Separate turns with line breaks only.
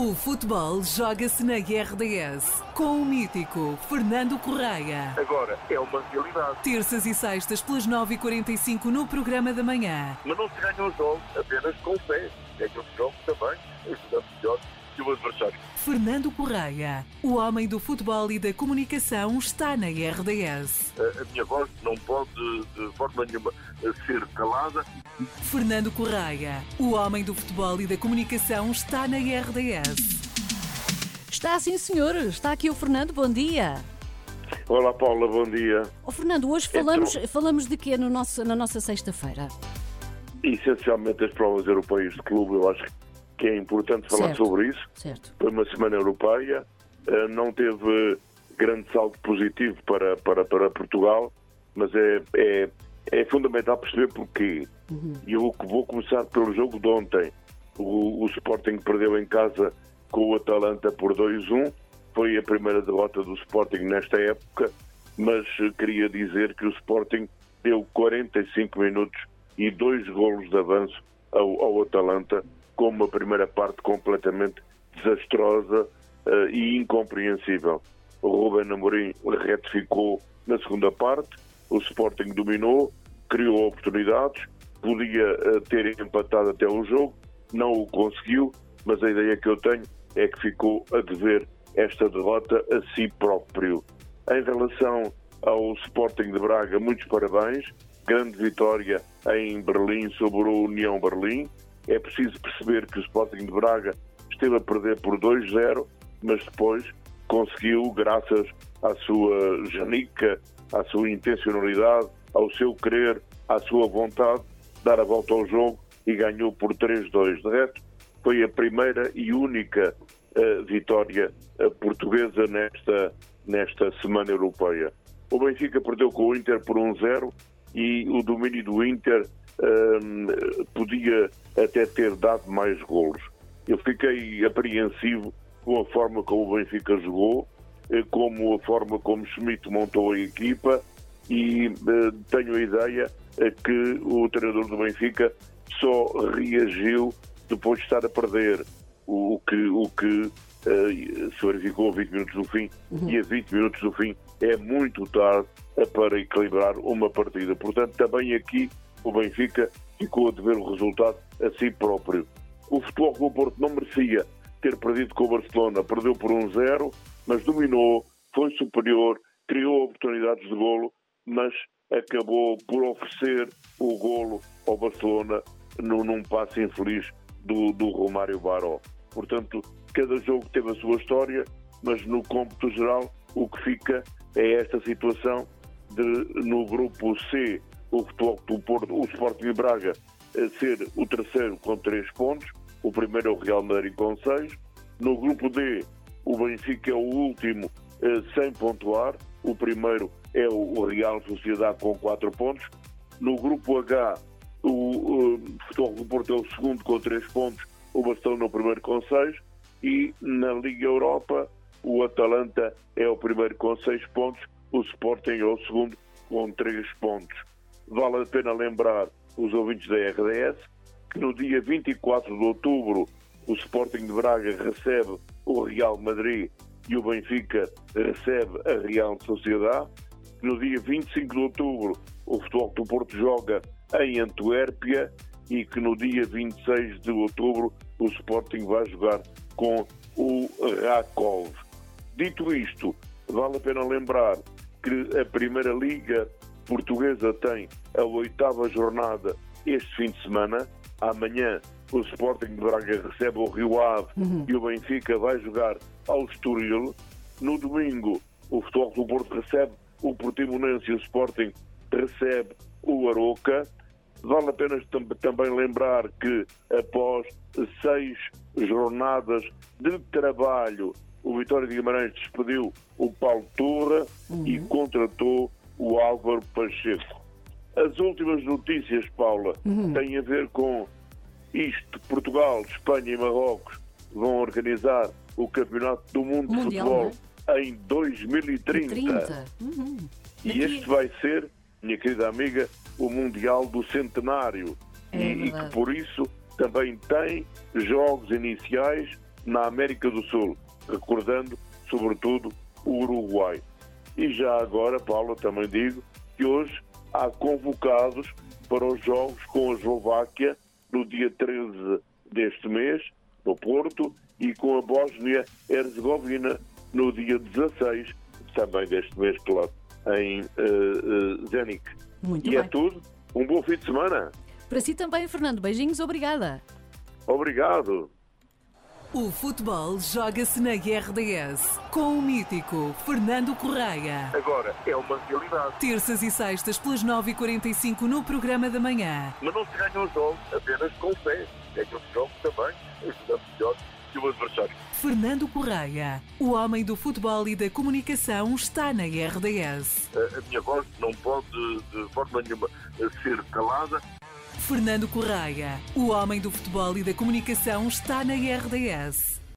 O futebol joga-se na RDS com o mítico Fernando Correia.
Agora é uma realidade.
Terças e sextas pelas 9h45 no programa da manhã.
Mas não se ganha os jogos apenas com fé. Ganha os jogos também ajudando melhor que o adversário.
Fernando Correia, o homem do futebol e da comunicação, está na RDS.
A, a minha voz não pode de forma nenhuma ser calada.
Fernando Correia, o homem do futebol e da comunicação, está na RDS.
Está sim, senhor. Está aqui o Fernando. Bom dia.
Olá, Paula, bom dia.
Oh, Fernando, hoje falamos, falamos de quê no nosso, na nossa sexta-feira?
Essencialmente as provas europeias de clube, eu acho que é importante falar
Certo.
sobre isso.
Certo.
Foi uma semana europeia, eh, não teve grande saldo positivo para, para, para Portugal, mas é, é, é fundamental perceber porquê. E eu vou começar pelo jogo de ontem. O, o Sporting perdeu em casa com o Atalanta por 2-1. Foi a primeira derrota do Sporting nesta época, mas queria dizer que o Sporting deu 45 minutos e dois golos de avanço ao, ao Atalanta, com uma primeira parte completamente desastrosa eh, e incompreensível. O Ruben Amorim retificou na segunda parte, o Sporting dominou, criou oportunidades, podia eh, ter empatado até o jogo, não o conseguiu, mas a ideia que eu tenho é que ficou a dever esta derrota a si próprio. Em relação ao Sporting de Braga, muitos parabéns. Grande vitória em Berlim sobre o União Berlim. É preciso perceber que o Sporting de Braga esteve a perder por 2-0, mas depois conseguiu, graças à sua janica, à sua intencionalidade, ao seu querer, à sua vontade, dar a volta ao jogo e ganhou por 3-2. De resto, foi a primeira e única eh, vitória eh, portuguesa nesta, nesta semana europeia. O Benfica perdeu com o Inter por 1-0 e o domínio do Inter podia até ter dado mais golos. Eu fiquei apreensivo com a forma como o Benfica jogou, eh, como a forma como Schmidt montou a equipa e eh, tenho a ideia que o treinador do Benfica só reagiu depois de estar a perder, o que, o que eh, se verificou a 20 minutos do fim e a 20 minutos do fim é muito tarde para equilibrar uma partida. Portanto, também aqui o Benfica ficou a dever o resultado a si próprio. O Futebol Clube Porto não merecia ter perdido com o Barcelona, perdeu por 1-0, mas dominou, foi superior, criou oportunidades de golo, mas acabou por oferecer o golo ao Barcelona num, passe infeliz do, do Romário Baró. Portanto, cada jogo teve a sua história, mas no cômputo geral o que fica é esta situação de no grupo C o Futebol Porto, o Sporting de Braga eh, ser o terceiro com três pontos, o primeiro é o Real Madrid com seis, no grupo D o Benfica é o último eh, sem pontuar, o primeiro é o Real Sociedade com quatro pontos, no grupo H o, eh, Futebol Clube Porto é o segundo com três pontos, o Barcelona o primeiro com seis e na Liga Europa o Atalanta é o primeiro com seis pontos, o Sporting é o segundo com três pontos. Vale a pena lembrar os ouvintes da RDS que no dia 24 de outubro o Sporting de Braga recebe o Real Madrid e o Benfica recebe a Real Sociedade. No dia 25 de outubro o Futebol do Porto joga em Antuérpia e que no dia 26 de outubro o Sporting vai jogar com o Rakov. Dito isto, vale a pena lembrar que a Primeira Liga Portuguesa tem a oitava jornada este fim de semana. Amanhã o Sporting de Braga recebe o Rio Ave e o Benfica vai jogar ao Estoril. No domingo o Futebol do Porto recebe o Portimonense e o Sporting recebe o Aroca. Vale a pena tam- também lembrar que após seis jornadas de trabalho, o Vitória de Guimarães despediu o Paulo Turra e contratou o Álvaro Pacheco. As últimas notícias, Paula, têm a ver com isto. Portugal, Espanha e Marrocos vão organizar o Campeonato do Mundo
Mundial,
de Futebol em 2030.
30. Uhum.
E
Daqui-
este vai ser, minha querida amiga, o Mundial do Centenário.
É
e, e que por isso também tem jogos iniciais na América do Sul, recordando sobretudo o Uruguai. E já agora, Paulo, também digo que hoje há convocados para os jogos com a Eslováquia no dia 13 deste mês, no Porto, e com a Bósnia-Herzegovina no dia 16, também deste mês, claro, em uh, uh, Zenik.
Muito
e
bem.
é tudo. Um bom fim de semana.
Para si também, Fernando. Beijinhos, obrigada.
Obrigado.
O futebol joga-se na RDS com o mítico Fernando Correia.
Agora é uma realidade.
Terças e sextas pelas 9h45 no programa da manhã.
Mas não se ganham os jogos apenas com fé. Ganham os jogos também, ajudando melhor que o adversário.
Fernando Correia, o homem do futebol e da comunicação, está na RDS.
A, a minha voz não pode de forma nenhuma ser calada.
Fernando Correia, o homem do futebol e da comunicação, está na RDS.